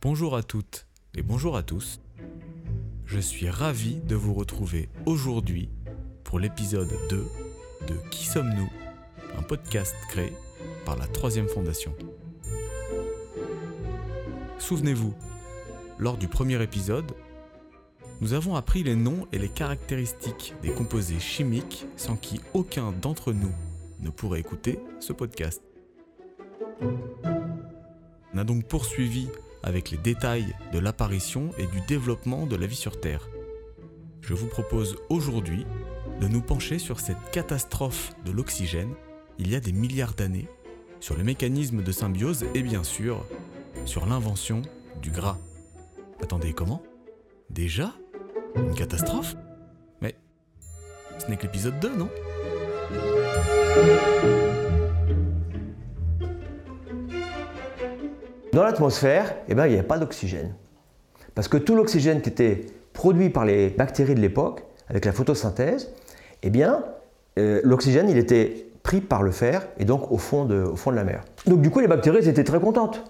Bonjour à toutes et bonjour à tous. Je suis ravi de vous retrouver aujourd'hui pour l'épisode 2 de Qui sommes-nous? Un podcast créé par la Troisième Fondation. Souvenez-vous, lors du premier épisode, nous avons appris les noms et les caractéristiques des composés chimiques sans qui aucun d'entre nous ne pourrait écouter ce podcast. On a donc poursuivi avec les détails de l'apparition et du développement de la vie sur Terre. Je vous propose aujourd'hui de nous pencher sur cette catastrophe de l'oxygène il y a des milliards d'années, sur les mécanismes de symbiose et bien sûr sur l'invention du gras. Attendez, comment? Déjà? Une catastrophe? Mais ce n'est que l'épisode 2, non? Dans l'atmosphère, eh ben, il n'y a pas d'oxygène. Parce que tout l'oxygène qui était produit par les bactéries de l'époque, avec la photosynthèse, eh bien, euh, l'oxygène, il était pris par le fer et donc au fond, de, au fond de la mer. Donc du coup, les bactéries étaient très contentes,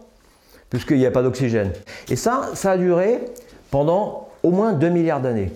puisqu'il n'y a pas d'oxygène. Et ça, ça a duré pendant au moins 2 milliards d'années,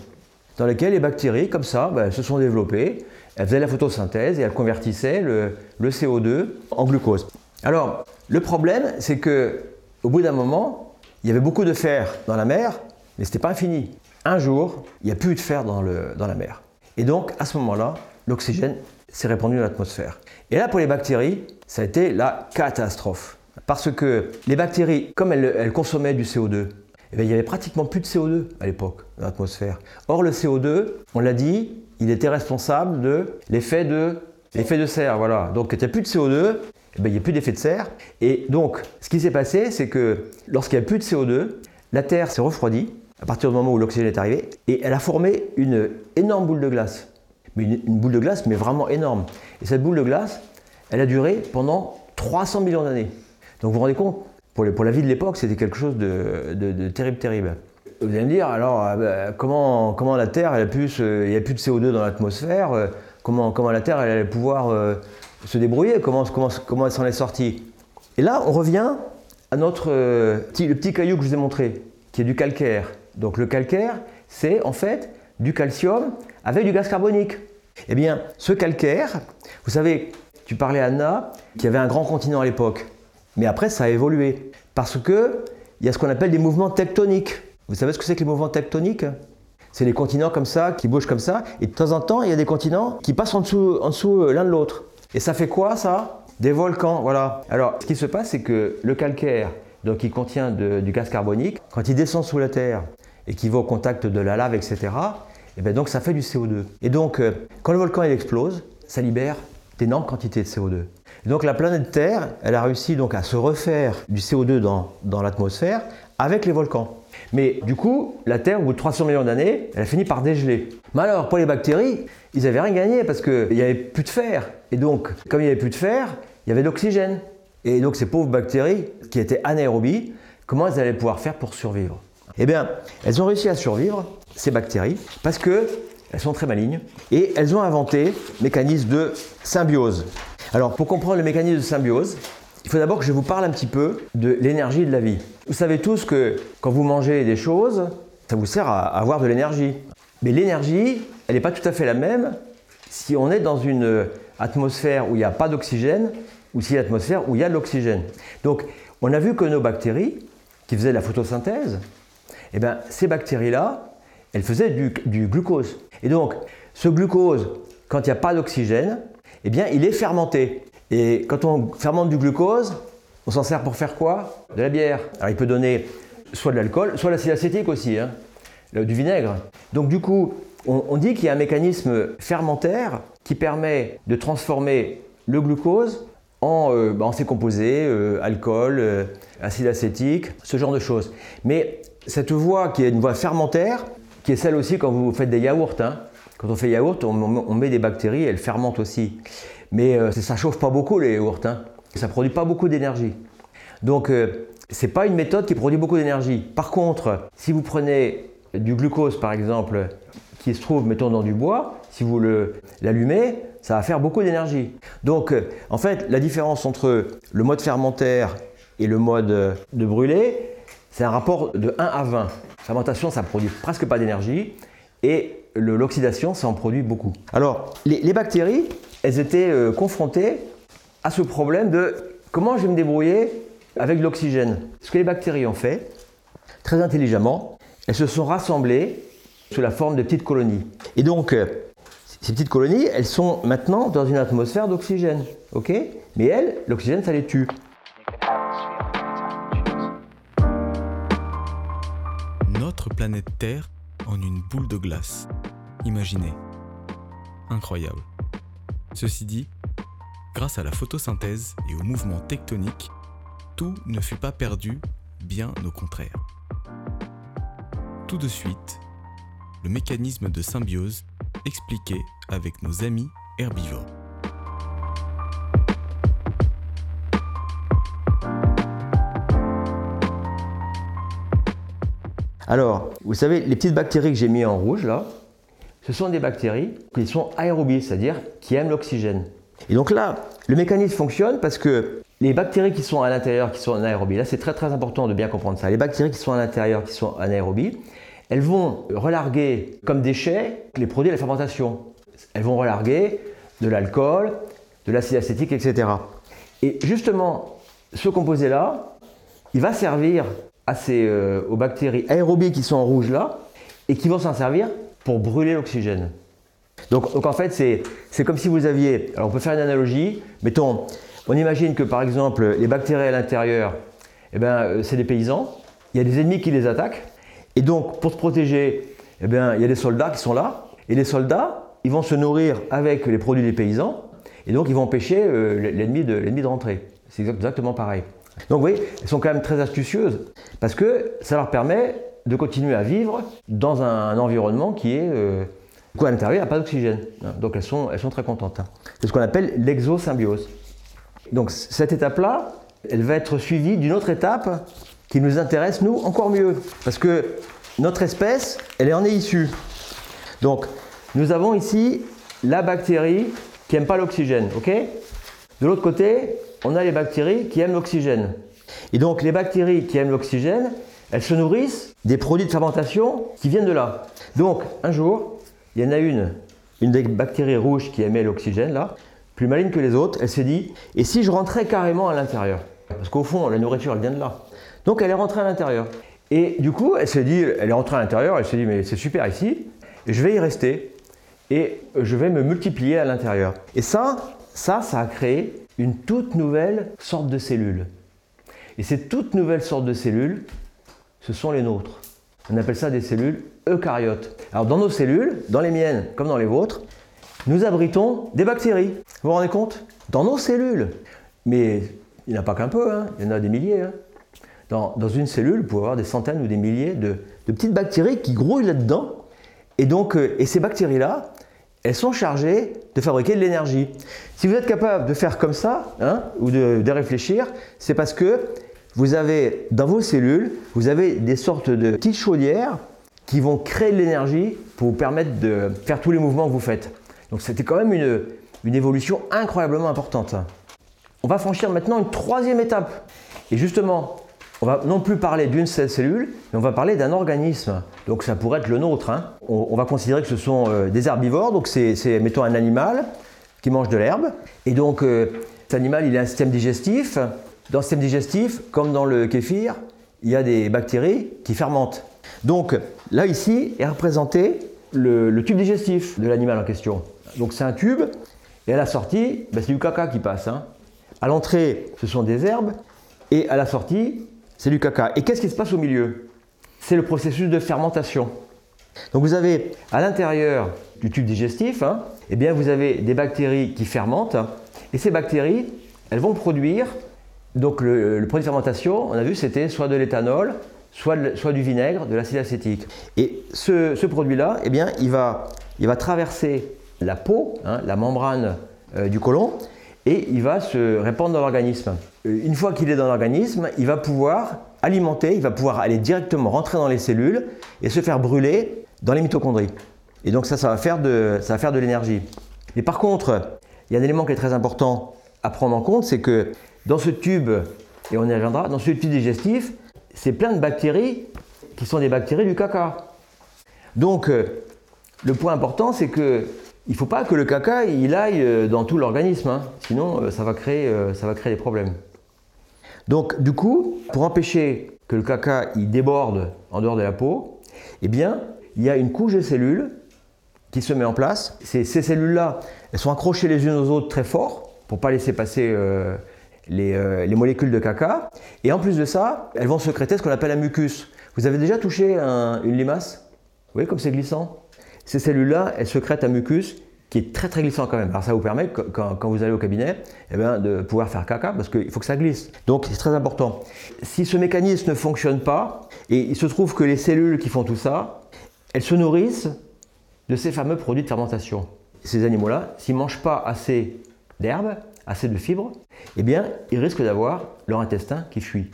dans lesquelles les bactéries, comme ça, ben, se sont développées, elles faisaient la photosynthèse et elles convertissaient le, le CO2 en glucose. Alors, le problème, c'est que au bout d'un moment, il y avait beaucoup de fer dans la mer, mais ce n'était pas infini. Un jour, il n'y a plus de fer dans, la mer. Et donc, à ce moment-là, l'oxygène s'est répandu dans l'atmosphère. Et là, pour les bactéries, ça a été la catastrophe. Parce que les bactéries, comme elles, consommaient du CO2, eh bien, il n'y avait pratiquement plus de CO2 à l'époque dans l'atmosphère. Or, le CO2, on l'a dit, il était responsable de l'effet de, de serre. Voilà. Donc, il n'y a plus de CO2, eh bien, il n'y a plus d'effet de serre. Et donc, ce qui s'est passé, c'est que lorsqu'il n'y a plus de CO2, la Terre s'est refroidie à partir du moment où l'oxygène est arrivé, et elle a formé une énorme boule de glace. Une, boule de glace, mais vraiment énorme. Et cette boule de glace, elle a duré pendant 300 millions d'années. Donc vous vous rendez compte, pour, la vie de l'époque, c'était quelque chose de, terrible, terrible. Vous allez me dire, alors, euh, comment, comment la Terre, elle a pu se, il n'y a plus de CO2 dans l'atmosphère, euh, comment, comment la Terre, elle allait pouvoir euh, se débrouiller, comment, elle s'en est sortie Et là, on revient à notre, petit, le petit caillou que je vous ai montré, qui est du calcaire. Donc le calcaire, c'est en fait du calcium avec du gaz carbonique. Eh bien, ce calcaire, vous savez, tu parlais à Anna, qu'il y avait un grand continent à l'époque. Mais après, ça a évolué. Parce que il y a ce qu'on appelle des mouvements tectoniques. Vous savez ce que c'est que les mouvements tectoniques? C'est les continents comme ça, qui bougent comme ça. Et de temps en temps, il y a des continents qui passent en dessous, en dessous l'un de l'autre. Et ça fait quoi, ça? Des volcans, voilà. Alors, ce qui se passe, c'est que le calcaire, donc il contient du gaz carbonique, quand il descend sous la Terre, et qui va au contact de la lave, etc., et bien donc ça fait du CO2. Et donc, euh, quand le volcan il explose, ça libère d'énormes quantités de CO2. Et donc la planète Terre, elle a réussi donc à se refaire du CO2 dans, dans l'atmosphère avec les volcans. Mais du coup, la Terre, au bout de 300 millions d'années, elle a fini par dégeler. Mais alors, pour les bactéries, ils n'avaient rien gagné parce qu'il n'y avait plus de fer. Et donc, comme il n'y avait plus de fer, il y avait de l'oxygène. Et donc, ces pauvres bactéries, qui étaient anaérobies, comment elles allaient pouvoir faire pour survivre? Eh bien, elles ont réussi à survivre, ces bactéries, parce qu'elles sont très malignes et elles ont inventé le mécanisme de symbiose. Alors, pour comprendre le mécanisme de symbiose, il faut d'abord que je vous parle un petit peu de l'énergie de la vie. Vous savez tous que quand vous mangez des choses, ça vous sert à avoir de l'énergie. Mais l'énergie, elle n'est pas tout à fait la même si on est dans une atmosphère où il n'y a pas d'oxygène ou si l'atmosphère où il y a de l'oxygène. Donc, on a vu que nos bactéries, qui faisaient de la photosynthèse, eh bien, ces bactéries-là, elles faisaient du, du, glucose. Et donc, ce glucose, quand il n'y a pas d'oxygène, eh bien, il est fermenté. Et quand on fermente du glucose, on s'en sert pour faire quoi? De la bière. Alors, il peut donner soit de l'alcool, soit l'acide acétique aussi, hein, du vinaigre. Donc, du coup, on, dit qu'il y a un mécanisme fermentaire qui permet de transformer le glucose en, euh, en ses composés, euh, alcool, euh, acide acétique, ce genre de choses. Mais cette voie qui est une voie fermentaire, qui est celle aussi quand vous faites des yaourts. Hein. Quand on fait yaourt, on, on, met des bactéries, elles fermentent aussi. Mais euh, ça chauffe pas beaucoup les yaourts. Hein. Ça produit pas beaucoup d'énergie. Donc euh, c'est pas une méthode qui produit beaucoup d'énergie. Par contre, si vous prenez du glucose par exemple, qui se trouve mettons dans du bois, si vous l'allumez, ça va faire beaucoup d'énergie. Donc euh, en fait, la différence entre le mode fermentaire et le mode de brûler, c'est un rapport de 1 à 20. La fermentation, ça produit presque pas d'énergie et l'oxydation, ça en produit beaucoup. Alors, les, bactéries, elles étaient euh, confrontées à ce problème de comment je vais me débrouiller avec l'oxygène. Ce que les bactéries ont fait, très intelligemment, elles se sont rassemblées sous la forme de petites colonies. Et donc, euh, ces petites colonies, elles sont maintenant dans une atmosphère d'oxygène. ok? Mais elles, l'oxygène, ça les tue. Notre planète Terre en une boule de glace. Imaginez. Incroyable. Ceci dit, grâce à la photosynthèse et au mouvement tectonique, tout ne fut pas perdu, bien au contraire. Tout de suite, le mécanisme de symbiose expliqué avec nos amis herbivores. Alors, vous savez, les petites bactéries que j'ai mis en rouge là, ce sont des bactéries qui sont aérobies, c'est-à-dire qui aiment l'oxygène. Et donc là, le mécanisme fonctionne parce que les bactéries qui sont à l'intérieur, qui sont anaérobies, là c'est très très important de bien comprendre ça. Les bactéries qui sont à l'intérieur, qui sont anaérobies, elles vont relarguer comme déchets les produits de la fermentation. Elles vont relarguer de l'alcool, de l'acide acétique, etc. Et justement, ce composé-là, il va servir à ces, euh, aux bactéries aérobies qui sont en rouge là, et qui vont s'en servir pour brûler l'oxygène. Donc, en fait, c'est comme si vous aviez, alors on peut faire une analogie, mettons, on imagine que par exemple les bactéries à l'intérieur, eh ben, euh, c'est des paysans, il y a des ennemis qui les attaquent, et donc pour se protéger, eh bien, il y a des soldats qui sont là, et les soldats, ils vont se nourrir avec les produits des paysans, et donc ils vont empêcher euh, l'ennemi de, de rentrer. C'est exactement pareil. Donc vous voyez, elles sont quand même très astucieuses, parce que ça leur permet de continuer à vivre dans un, environnement qui est... Euh, à l'intérieur, il n'y a pas d'oxygène. Donc elles sont, elles sont très contentes. Hein. C'est ce qu'on appelle l'exosymbiose. Donc cette étape-là, elle va être suivie d'une autre étape qui nous intéresse, nous, encore mieux. Parce que notre espèce, elle en est issue. Donc, nous avons ici la bactérie qui n'aime pas l'oxygène. ok? De l'autre côté, on a les bactéries qui aiment l'oxygène. Et donc, les bactéries qui aiment l'oxygène, elles se nourrissent des produits de fermentation qui viennent de là. Donc, un jour, il y en a une, une des bactéries rouges qui aimait l'oxygène, là, plus maligne que les autres, elle s'est dit, et si je rentrais carrément à l'intérieur? Parce qu'au fond, la nourriture, elle vient de là. Donc elle est rentrée à l'intérieur. Et du coup, elle s'est dit, elle est rentrée à l'intérieur, elle s'est dit, mais c'est super ici, je vais y rester et je vais me multiplier à l'intérieur. Et ça, ça, ça a créé une toute nouvelle sorte de cellule. Et ces toutes nouvelles sortes de cellules, ce sont les nôtres. On appelle ça des cellules eucaryotes. Alors dans nos cellules, dans les miennes comme dans les vôtres, nous abritons des bactéries. Vous vous rendez compte? Dans nos cellules. Mais il n'y en a pas qu'un peu, hein. il y en a des milliers. Hein. Dans, une cellule, vous pouvez avoir des centaines ou des milliers de, petites bactéries qui grouillent là-dedans. Et donc, euh, et ces bactéries-là, elles sont chargées de fabriquer de l'énergie. Si vous êtes capable de faire comme ça, hein, ou de, réfléchir, c'est parce que vous avez dans vos cellules, vous avez des sortes de petites chaudières qui vont créer de l'énergie pour vous permettre de faire tous les mouvements que vous faites. Donc c'était quand même une, une évolution incroyablement importante. On va franchir maintenant une troisième étape. Et justement, on va non plus parler d'une seule cellule, mais on va parler d'un organisme. Donc ça pourrait être le nôtre. Hein. On, va considérer que ce sont euh, des herbivores, donc c'est, mettons un animal qui mange de l'herbe. Et donc euh, cet animal, il a un système digestif. Dans le système digestif, comme dans le kéfir, il y a des bactéries qui fermentent. Donc là ici est représenté le, tube digestif de l'animal en question. Donc c'est un tube, et à la sortie, ben, c'est du caca qui passe. Hein. À l'entrée, ce sont des herbes, et à la sortie, c'est du caca. Et qu'est-ce qui se passe au milieu? C'est le processus de fermentation. Donc vous avez à l'intérieur du tube digestif, hein, eh bien vous avez des bactéries qui fermentent, et ces bactéries, elles vont produire, donc le, produit de fermentation, on a vu, c'était soit de l'éthanol, soit, soit, du vinaigre, de l'acide acétique. Et ce, produit-là, eh bien, il va, il va traverser la peau, hein, la membrane euh, du côlon, et il va se répandre dans l'organisme. Euh, une fois qu'il est dans l'organisme, il va pouvoir alimenter, il va pouvoir aller directement rentrer dans les cellules et se faire brûler dans les mitochondries. Et donc ça, ça va faire de, ça va faire de l'énergie. Mais par contre, il y a un élément qui est très important à prendre en compte, c'est que dans ce tube, et on y reviendra, dans ce tube digestif, c'est plein de bactéries qui sont des bactéries du caca. Donc, euh, le point important, c'est que il ne faut pas que le caca il aille euh, dans tout l'organisme, hein. sinon ça va, créer, ça va créer des problèmes. Donc, du coup, pour empêcher que le caca il déborde en dehors de la peau, eh bien, il y a une couche de cellules qui se met en place. Ces, cellules-là, elles sont accrochées les unes aux autres très fort pour pas laisser passer euh, euh, les, molécules de caca. Et en plus de ça, elles vont sécréter ce qu'on appelle un mucus. Vous avez déjà touché une limace Vous voyez comme c'est glissant Ces cellules-là, elles sécrètent un mucus qui est très très glissant quand même. Alors ça vous permet, quand, vous allez au cabinet, eh bien, de pouvoir faire caca parce qu'il faut que ça glisse. Donc c'est très important. Si ce mécanisme ne fonctionne pas, et il se trouve que les cellules qui font tout ça, elles se nourrissent de ces fameux produits de fermentation. Ces animaux-là, s'ils ne mangent pas assez d'herbe, assez de fibres, eh bien, ils risquent d'avoir leur intestin qui fuit.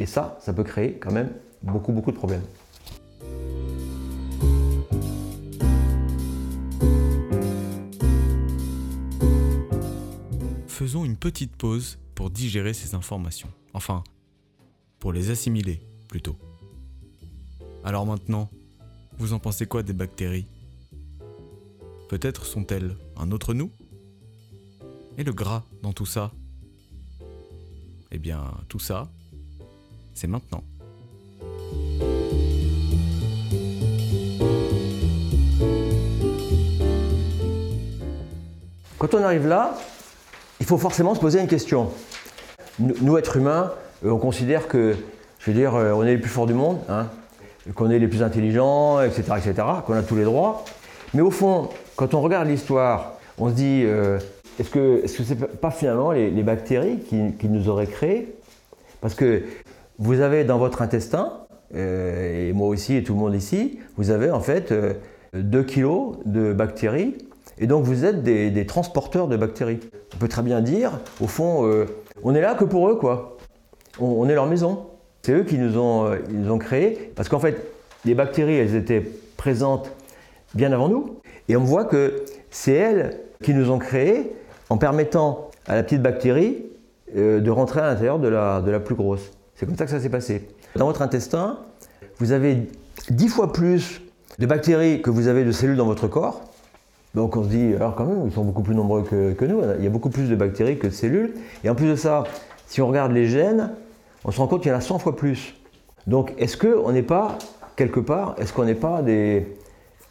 Et ça, ça peut créer quand même beaucoup, beaucoup de problèmes. Faisons une petite pause pour digérer ces informations. Enfin, pour les assimiler plutôt. Alors maintenant, vous en pensez quoi des bactéries? Peut-être sont-elles un autre nous? Et le gras dans tout ça? Eh bien, tout ça, c'est maintenant. Quand on arrive là, il faut forcément se poser une question. Nous, êtres humains, euh, on considère que, je veux dire, euh, on est les plus forts du monde, hein, qu'on est les plus intelligents, etc., etc., qu'on a tous les droits. Mais au fond, quand on regarde l'histoire, on se dit, euh, est-ce que ce n'est pas finalement les, bactéries qui, nous auraient créés? Parce que vous avez dans votre intestin, euh, et moi aussi et tout le monde ici, vous avez en fait 2 euh, kilos de bactéries, et donc vous êtes des, transporteurs de bactéries. On peut très bien dire, au fond, on est là que pour eux, quoi. On, est leur maison. C'est eux qui nous ont, ils nous ont créés, parce qu'en fait, les bactéries, elles étaient présentes bien avant nous. Et on voit que c'est elles qui nous ont créés en permettant à la petite bactérie euh, de rentrer à l'intérieur de la, plus grosse. C'est comme ça que ça s'est passé. Dans votre intestin, vous avez dix fois plus de bactéries que vous avez de cellules dans votre corps. Donc on se dit, alors quand même, ils sont beaucoup plus nombreux que, nous. Il y a beaucoup plus de bactéries que de cellules. Et en plus de ça, si on regarde les gènes, on se rend compte qu'il y en a 100 fois plus. Donc est-ce qu'on n'est pas, quelque part, est-ce qu'on n'est pas des,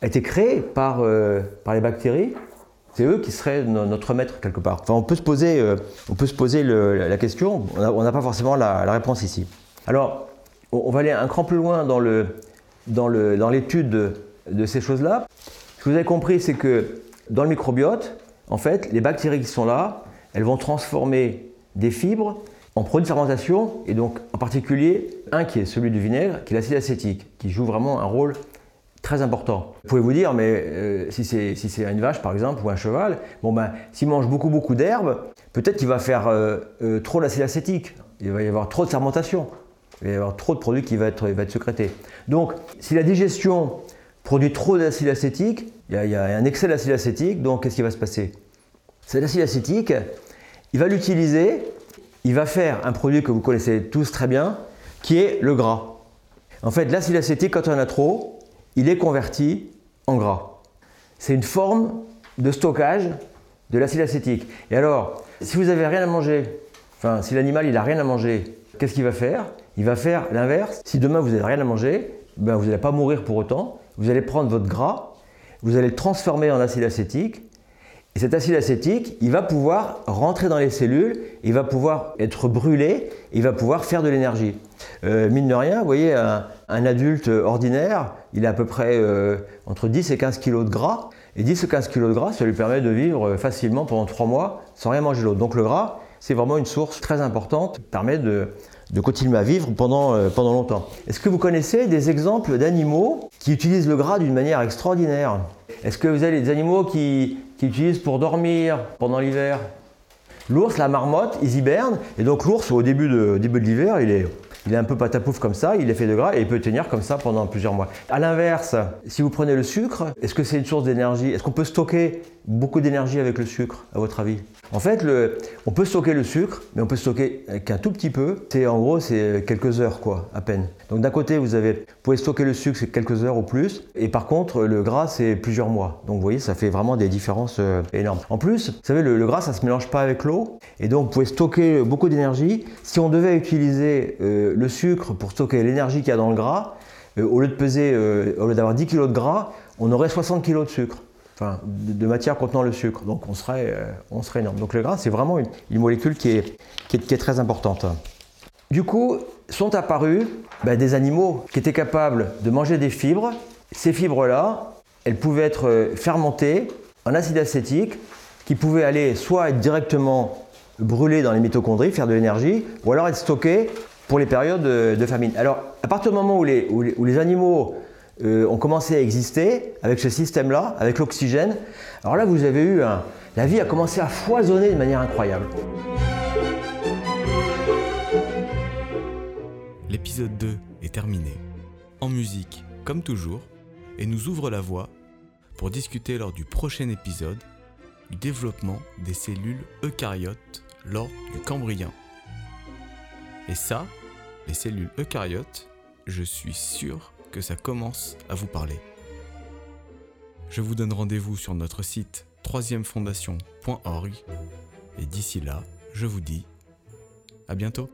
été créé par, euh, par les bactéries, c'est eux qui seraient notre maître quelque part. Enfin, on peut se poser, euh, on peut se poser la question, on n'a pas forcément la, réponse ici. Alors, on, va aller un cran plus loin dans l'étude dans dans de, de ces choses-là. Ce que vous avez compris, c'est que dans le microbiote, en fait, les bactéries qui sont là, elles vont transformer des fibres en produits de fermentation, et donc en particulier un qui est celui du vinaigre, qui est l'acide acétique, qui joue vraiment un rôle très important. Vous pouvez vous dire, mais euh, si c'est si une vache par exemple ou un cheval, bon ben s'il mange beaucoup beaucoup d'herbes, peut-être qu'il va faire euh, euh, trop d'acide acétique. Il va y avoir trop de fermentation. Il va y avoir trop de produits qui vont être, va être sécrétés. Donc, si la digestion produit trop d'acide acétique, il y, a, un excès d'acide acétique, donc qu'est-ce qui va se passer? Cet acide acétique, il va l'utiliser, il va faire un produit que vous connaissez tous très bien, qui est le gras. En fait, l'acide acétique, quand on en a trop, il est converti en gras. C'est une forme de stockage de l'acide acétique. Et alors, si vous n'avez rien à manger, enfin si l'animal il n'a rien à manger, qu'est-ce qu'il va faire? Il va faire l'inverse. Si demain vous n'avez rien à manger, ben, vous n'allez pas mourir pour autant. Vous allez prendre votre gras, vous allez le transformer en acide acétique. Et cet acide acétique, il va pouvoir rentrer dans les cellules, il va pouvoir être brûlé, il va pouvoir faire de l'énergie. Euh, mine de rien, vous voyez, un, adulte ordinaire, il a à peu près euh, entre 10 et 15 kg de gras. Et 10 ou 15 kg de gras, ça lui permet de vivre facilement pendant 3 mois sans rien manger d'autre. Donc le gras, c'est vraiment une source très importante permet de, continuer à vivre pendant, euh, pendant longtemps. Est-ce que vous connaissez des exemples d'animaux qui utilisent le gras d'une manière extraordinaire? Est-ce que vous avez des animaux qui, qui utilisent pour dormir pendant l'hiver? L'ours, la marmotte, ils hibernent. Et donc l'ours, au début de l'hiver, il est il est un peu patapouf comme ça, il est fait de gras et il peut tenir comme ça pendant plusieurs mois. A l'inverse, si vous prenez le sucre, est-ce que c'est une source d'énergie? Est-ce qu'on peut stocker beaucoup d'énergie avec le sucre, à votre avis? En fait, on peut stocker le sucre, mais on peut stocker qu'un tout petit peu. C'est en gros, c'est quelques heures, quoi, à peine. Donc d'un côté, vous avez, vous pouvez stocker le sucre, c'est quelques heures ou plus, et par contre, le gras, c'est plusieurs mois. Donc vous voyez, ça fait vraiment des différences euh, énormes. En plus, vous savez, le, gras, ça se mélange pas avec l'eau, et donc vous pouvez stocker beaucoup d'énergie. Si on devait utiliser euh, le sucre pour stocker l'énergie qu'il y a dans le gras, euh, au lieu de peser, au lieu d'avoir 10 kg de gras, on aurait 60 kg de sucre enfin, de, matière contenant le sucre. Donc on serait, euh, on serait énorme. Donc le gras, c'est vraiment une, molécule qui est, très importante. Du coup, sont apparus ben, des animaux qui étaient capables de manger des fibres. Ces fibres-là, elles pouvaient être euh, fermentées en acide acétique, qui pouvaient aller soit être directement brûlées dans les mitochondries, faire de l'énergie, ou alors être stockées pour les périodes de, famine. Alors, à partir du moment où les, où les animaux euh, ont commencé à exister avec ce système-là, avec l'oxygène. Alors là, vous avez eu. La vie a commencé à foisonner de manière incroyable. L'épisode 2 est terminé. En musique, comme toujours, et nous ouvre la voie pour discuter lors du prochain épisode du développement des cellules eucaryotes lors du Cambrien. Et ça, les cellules eucaryotes, je suis sûr que ça commence à vous parler. Je vous donne rendez-vous sur notre site troisièmefondation.org et d'ici là, je vous dis à bientôt.